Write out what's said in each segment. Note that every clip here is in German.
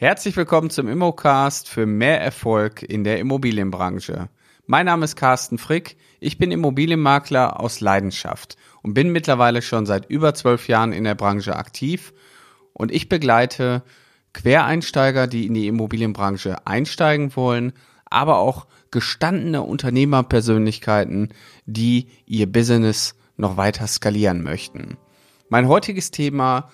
Herzlich willkommen zum Immocast für mehr Erfolg in der Immobilienbranche. Mein Name ist Carsten Frick, ich bin Immobilienmakler aus Leidenschaft und bin mittlerweile schon seit über zwölf Jahren in der Branche aktiv und ich begleite Quereinsteiger, die in die Immobilienbranche einsteigen wollen, aber auch gestandene Unternehmerpersönlichkeiten, die ihr Business noch weiter skalieren möchten. Mein heutiges Thema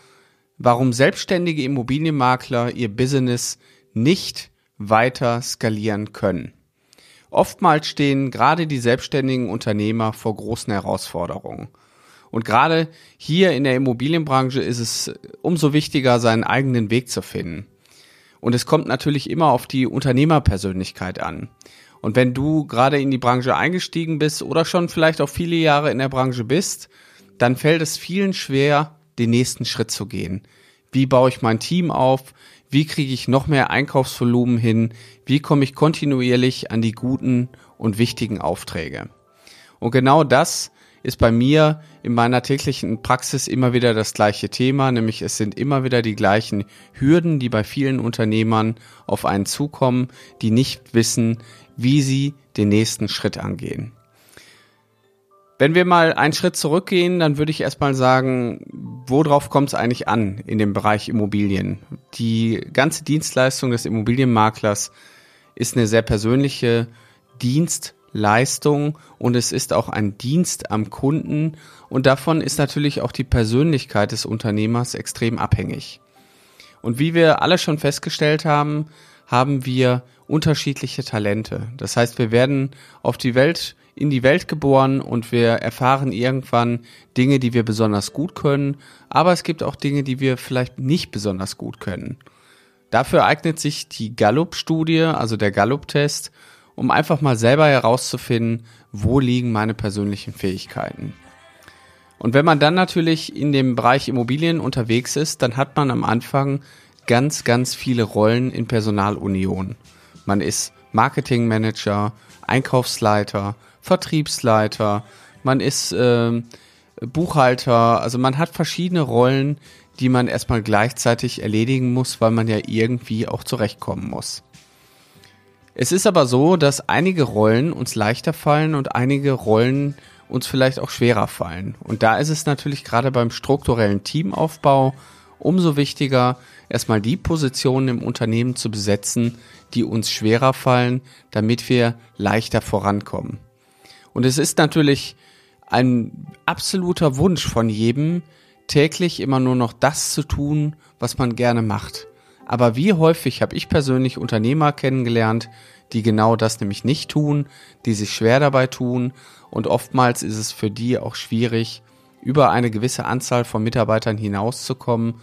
warum selbstständige Immobilienmakler ihr Business nicht weiter skalieren können. Oftmals stehen gerade die selbstständigen Unternehmer vor großen Herausforderungen. Und gerade hier in der Immobilienbranche ist es umso wichtiger, seinen eigenen Weg zu finden. Und es kommt natürlich immer auf die Unternehmerpersönlichkeit an. Und wenn du gerade in die Branche eingestiegen bist oder schon vielleicht auch viele Jahre in der Branche bist, dann fällt es vielen schwer, den nächsten Schritt zu gehen. Wie baue ich mein Team auf? Wie kriege ich noch mehr Einkaufsvolumen hin? Wie komme ich kontinuierlich an die guten und wichtigen Aufträge? Und genau das ist bei mir in meiner täglichen Praxis immer wieder das gleiche Thema, nämlich es sind immer wieder die gleichen Hürden, die bei vielen Unternehmern auf einen zukommen, die nicht wissen, wie sie den nächsten Schritt angehen. Wenn wir mal einen Schritt zurückgehen, dann würde ich erstmal sagen, worauf kommt es eigentlich an in dem Bereich Immobilien? Die ganze Dienstleistung des Immobilienmaklers ist eine sehr persönliche Dienstleistung und es ist auch ein Dienst am Kunden und davon ist natürlich auch die Persönlichkeit des Unternehmers extrem abhängig. Und wie wir alle schon festgestellt haben, haben wir unterschiedliche Talente. Das heißt, wir werden auf die Welt in die Welt geboren und wir erfahren irgendwann Dinge, die wir besonders gut können, aber es gibt auch Dinge, die wir vielleicht nicht besonders gut können. Dafür eignet sich die Gallup-Studie, also der Gallup-Test, um einfach mal selber herauszufinden, wo liegen meine persönlichen Fähigkeiten. Und wenn man dann natürlich in dem Bereich Immobilien unterwegs ist, dann hat man am Anfang ganz, ganz viele Rollen in Personalunion. Man ist Marketingmanager, Einkaufsleiter, Vertriebsleiter, man ist äh, Buchhalter, also man hat verschiedene Rollen, die man erstmal gleichzeitig erledigen muss, weil man ja irgendwie auch zurechtkommen muss. Es ist aber so, dass einige Rollen uns leichter fallen und einige Rollen uns vielleicht auch schwerer fallen. Und da ist es natürlich gerade beim strukturellen Teamaufbau umso wichtiger, erstmal die Positionen im Unternehmen zu besetzen, die uns schwerer fallen, damit wir leichter vorankommen. Und es ist natürlich ein absoluter Wunsch von jedem, täglich immer nur noch das zu tun, was man gerne macht. Aber wie häufig habe ich persönlich Unternehmer kennengelernt, die genau das nämlich nicht tun, die sich schwer dabei tun und oftmals ist es für die auch schwierig, über eine gewisse Anzahl von Mitarbeitern hinauszukommen,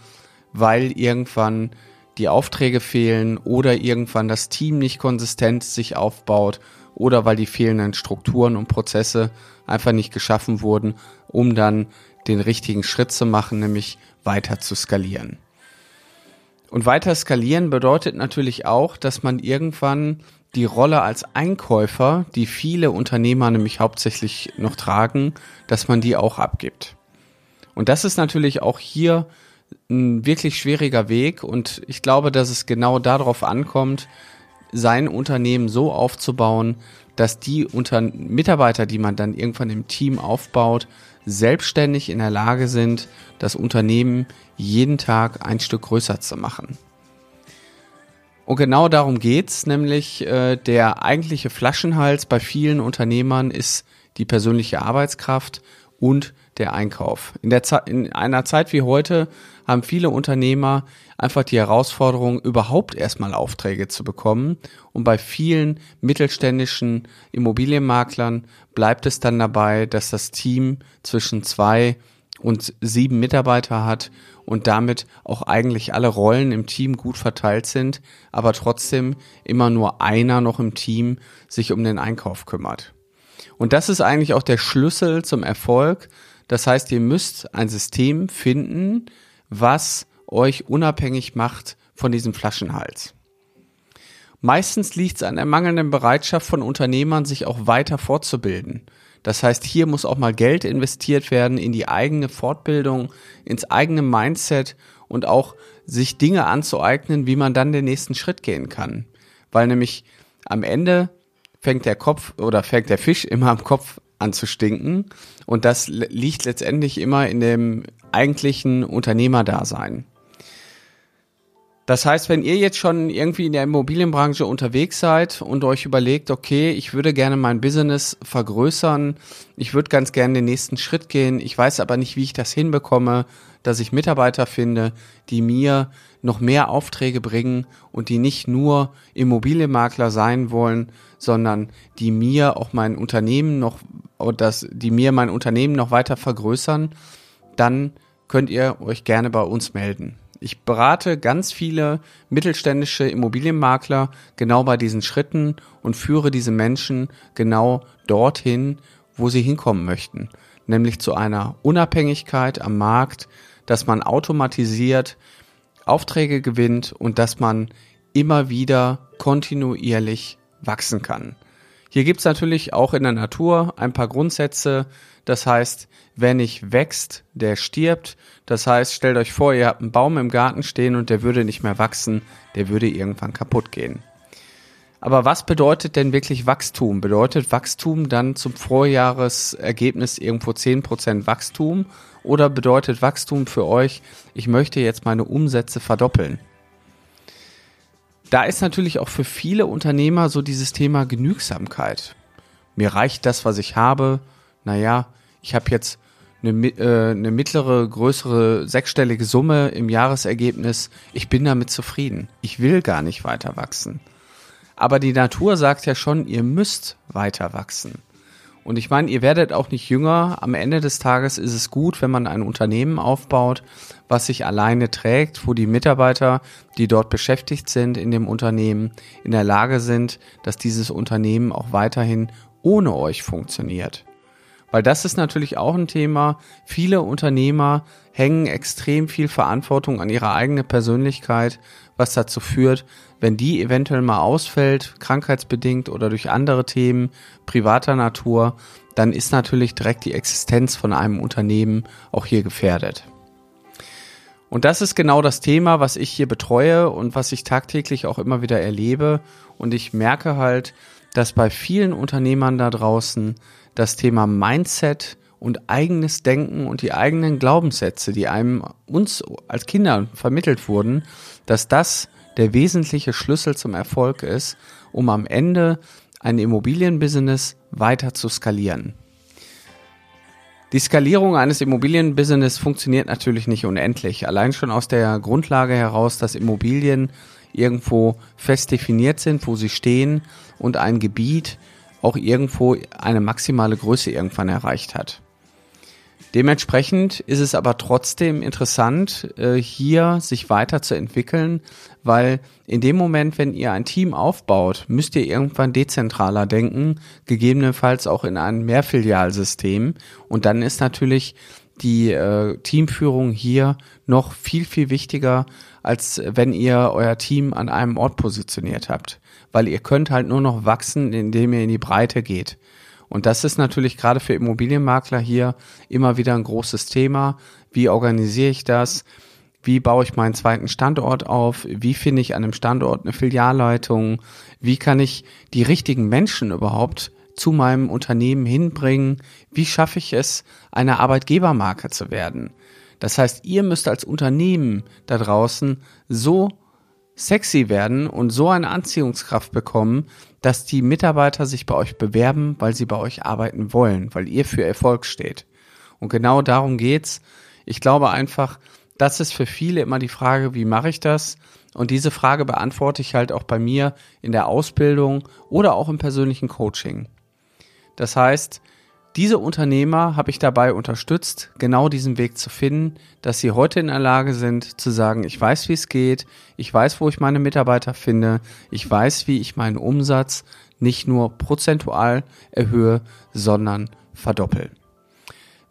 weil irgendwann die Aufträge fehlen oder irgendwann das Team nicht konsistent sich aufbaut oder weil die fehlenden Strukturen und Prozesse einfach nicht geschaffen wurden, um dann den richtigen Schritt zu machen, nämlich weiter zu skalieren. Und weiter skalieren bedeutet natürlich auch, dass man irgendwann die Rolle als Einkäufer, die viele Unternehmer nämlich hauptsächlich noch tragen, dass man die auch abgibt. Und das ist natürlich auch hier ein wirklich schwieriger Weg und ich glaube, dass es genau darauf ankommt, sein Unternehmen so aufzubauen, dass die unter Mitarbeiter, die man dann irgendwann im Team aufbaut, selbstständig in der Lage sind, das Unternehmen jeden Tag ein Stück größer zu machen. Und genau darum geht's, nämlich äh, der eigentliche Flaschenhals bei vielen Unternehmern ist die persönliche Arbeitskraft und der Einkauf. In, der in einer Zeit wie heute haben viele Unternehmer einfach die Herausforderung, überhaupt erstmal Aufträge zu bekommen. Und bei vielen mittelständischen Immobilienmaklern bleibt es dann dabei, dass das Team zwischen zwei und sieben Mitarbeiter hat und damit auch eigentlich alle Rollen im Team gut verteilt sind, aber trotzdem immer nur einer noch im Team sich um den Einkauf kümmert. Und das ist eigentlich auch der Schlüssel zum Erfolg. Das heißt, ihr müsst ein System finden, was euch unabhängig macht von diesem Flaschenhals. Meistens liegt es an der mangelnden Bereitschaft von Unternehmern, sich auch weiter fortzubilden. Das heißt, hier muss auch mal Geld investiert werden in die eigene Fortbildung, ins eigene Mindset und auch sich Dinge anzueignen, wie man dann den nächsten Schritt gehen kann. Weil nämlich am Ende fängt der Kopf oder fängt der Fisch immer am Kopf an zu stinken und das liegt letztendlich immer in dem eigentlichen Unternehmerdasein. Das heißt, wenn ihr jetzt schon irgendwie in der Immobilienbranche unterwegs seid und euch überlegt, okay, ich würde gerne mein Business vergrößern, ich würde ganz gerne den nächsten Schritt gehen, ich weiß aber nicht, wie ich das hinbekomme, dass ich Mitarbeiter finde, die mir noch mehr Aufträge bringen und die nicht nur Immobilienmakler sein wollen, sondern die mir auch mein Unternehmen noch, das, die mir mein Unternehmen noch weiter vergrößern, dann könnt ihr euch gerne bei uns melden. Ich berate ganz viele mittelständische Immobilienmakler genau bei diesen Schritten und führe diese Menschen genau dorthin, wo sie hinkommen möchten, nämlich zu einer Unabhängigkeit am Markt, dass man automatisiert Aufträge gewinnt und dass man immer wieder kontinuierlich wachsen kann. Hier gibt's natürlich auch in der Natur ein paar Grundsätze. Das heißt, wer nicht wächst, der stirbt. Das heißt, stellt euch vor, ihr habt einen Baum im Garten stehen und der würde nicht mehr wachsen, der würde irgendwann kaputt gehen. Aber was bedeutet denn wirklich Wachstum? Bedeutet Wachstum dann zum Vorjahresergebnis irgendwo 10% Wachstum? Oder bedeutet Wachstum für euch, ich möchte jetzt meine Umsätze verdoppeln? Da ist natürlich auch für viele Unternehmer so dieses Thema Genügsamkeit. Mir reicht das, was ich habe. Naja, ich habe jetzt eine, äh, eine mittlere, größere, sechsstellige Summe im Jahresergebnis. Ich bin damit zufrieden. Ich will gar nicht weiter wachsen. Aber die Natur sagt ja schon, ihr müsst weiter wachsen. Und ich meine, ihr werdet auch nicht jünger. Am Ende des Tages ist es gut, wenn man ein Unternehmen aufbaut, was sich alleine trägt, wo die Mitarbeiter, die dort beschäftigt sind in dem Unternehmen, in der Lage sind, dass dieses Unternehmen auch weiterhin ohne euch funktioniert. Weil das ist natürlich auch ein Thema. Viele Unternehmer hängen extrem viel Verantwortung an ihre eigene Persönlichkeit, was dazu führt, wenn die eventuell mal ausfällt, krankheitsbedingt oder durch andere Themen privater Natur, dann ist natürlich direkt die Existenz von einem Unternehmen auch hier gefährdet. Und das ist genau das Thema, was ich hier betreue und was ich tagtäglich auch immer wieder erlebe. Und ich merke halt, dass bei vielen Unternehmern da draußen das Thema Mindset und eigenes Denken und die eigenen Glaubenssätze, die einem uns als Kinder vermittelt wurden, dass das der wesentliche Schlüssel zum Erfolg ist, um am Ende ein Immobilienbusiness weiter zu skalieren. Die Skalierung eines Immobilienbusiness funktioniert natürlich nicht unendlich. Allein schon aus der Grundlage heraus, dass Immobilien irgendwo fest definiert sind, wo sie stehen und ein Gebiet auch irgendwo eine maximale Größe irgendwann erreicht hat. Dementsprechend ist es aber trotzdem interessant, äh, hier sich weiterzuentwickeln, weil in dem Moment, wenn ihr ein Team aufbaut, müsst ihr irgendwann dezentraler denken, gegebenenfalls auch in ein Mehrfilialsystem. Und dann ist natürlich die äh, Teamführung hier noch viel, viel wichtiger, als wenn ihr euer Team an einem Ort positioniert habt. Weil ihr könnt halt nur noch wachsen, indem ihr in die Breite geht. Und das ist natürlich gerade für Immobilienmakler hier immer wieder ein großes Thema. Wie organisiere ich das? Wie baue ich meinen zweiten Standort auf? Wie finde ich an einem Standort eine Filialleitung? Wie kann ich die richtigen Menschen überhaupt zu meinem Unternehmen hinbringen? Wie schaffe ich es, eine Arbeitgebermarke zu werden? Das heißt, ihr müsst als Unternehmen da draußen so sexy werden und so eine Anziehungskraft bekommen, dass die Mitarbeiter sich bei euch bewerben, weil sie bei euch arbeiten wollen, weil ihr für Erfolg steht. Und genau darum geht's. Ich glaube einfach, das ist für viele immer die Frage, wie mache ich das? Und diese Frage beantworte ich halt auch bei mir in der Ausbildung oder auch im persönlichen Coaching. Das heißt, diese Unternehmer habe ich dabei unterstützt, genau diesen Weg zu finden, dass sie heute in der Lage sind zu sagen, ich weiß, wie es geht, ich weiß, wo ich meine Mitarbeiter finde, ich weiß, wie ich meinen Umsatz nicht nur prozentual erhöhe, sondern verdoppel.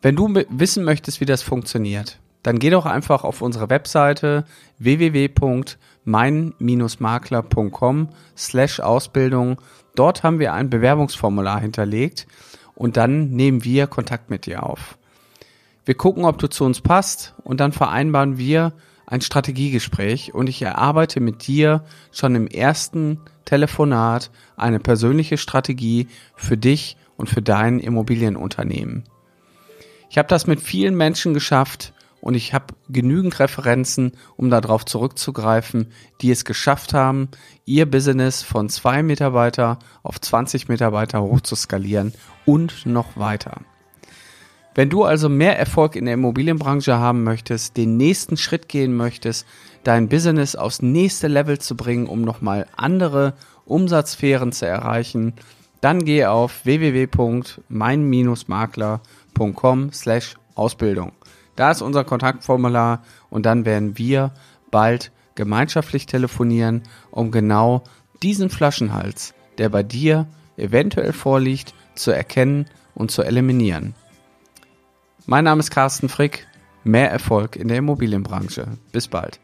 Wenn du wissen möchtest, wie das funktioniert, dann geh doch einfach auf unsere Webseite www.mein-makler.com slash Ausbildung. Dort haben wir ein Bewerbungsformular hinterlegt und dann nehmen wir Kontakt mit dir auf. Wir gucken, ob du zu uns passt und dann vereinbaren wir ein Strategiegespräch und ich erarbeite mit dir schon im ersten Telefonat eine persönliche Strategie für dich und für dein Immobilienunternehmen. Ich habe das mit vielen Menschen geschafft und ich habe genügend Referenzen, um darauf zurückzugreifen, die es geschafft haben, ihr Business von zwei Mitarbeiter auf 20 Mitarbeiter hoch zu skalieren und noch weiter. Wenn du also mehr Erfolg in der Immobilienbranche haben möchtest, den nächsten Schritt gehen möchtest, dein Business aufs nächste Level zu bringen, um nochmal andere Umsatzsphären zu erreichen, dann geh auf www.mein-makler.com slash Ausbildung. Da ist unser Kontaktformular und dann werden wir bald gemeinschaftlich telefonieren, um genau diesen Flaschenhals, der bei dir eventuell vorliegt, zu erkennen und zu eliminieren. Mein Name ist Carsten Frick. Mehr Erfolg in der Immobilienbranche. Bis bald.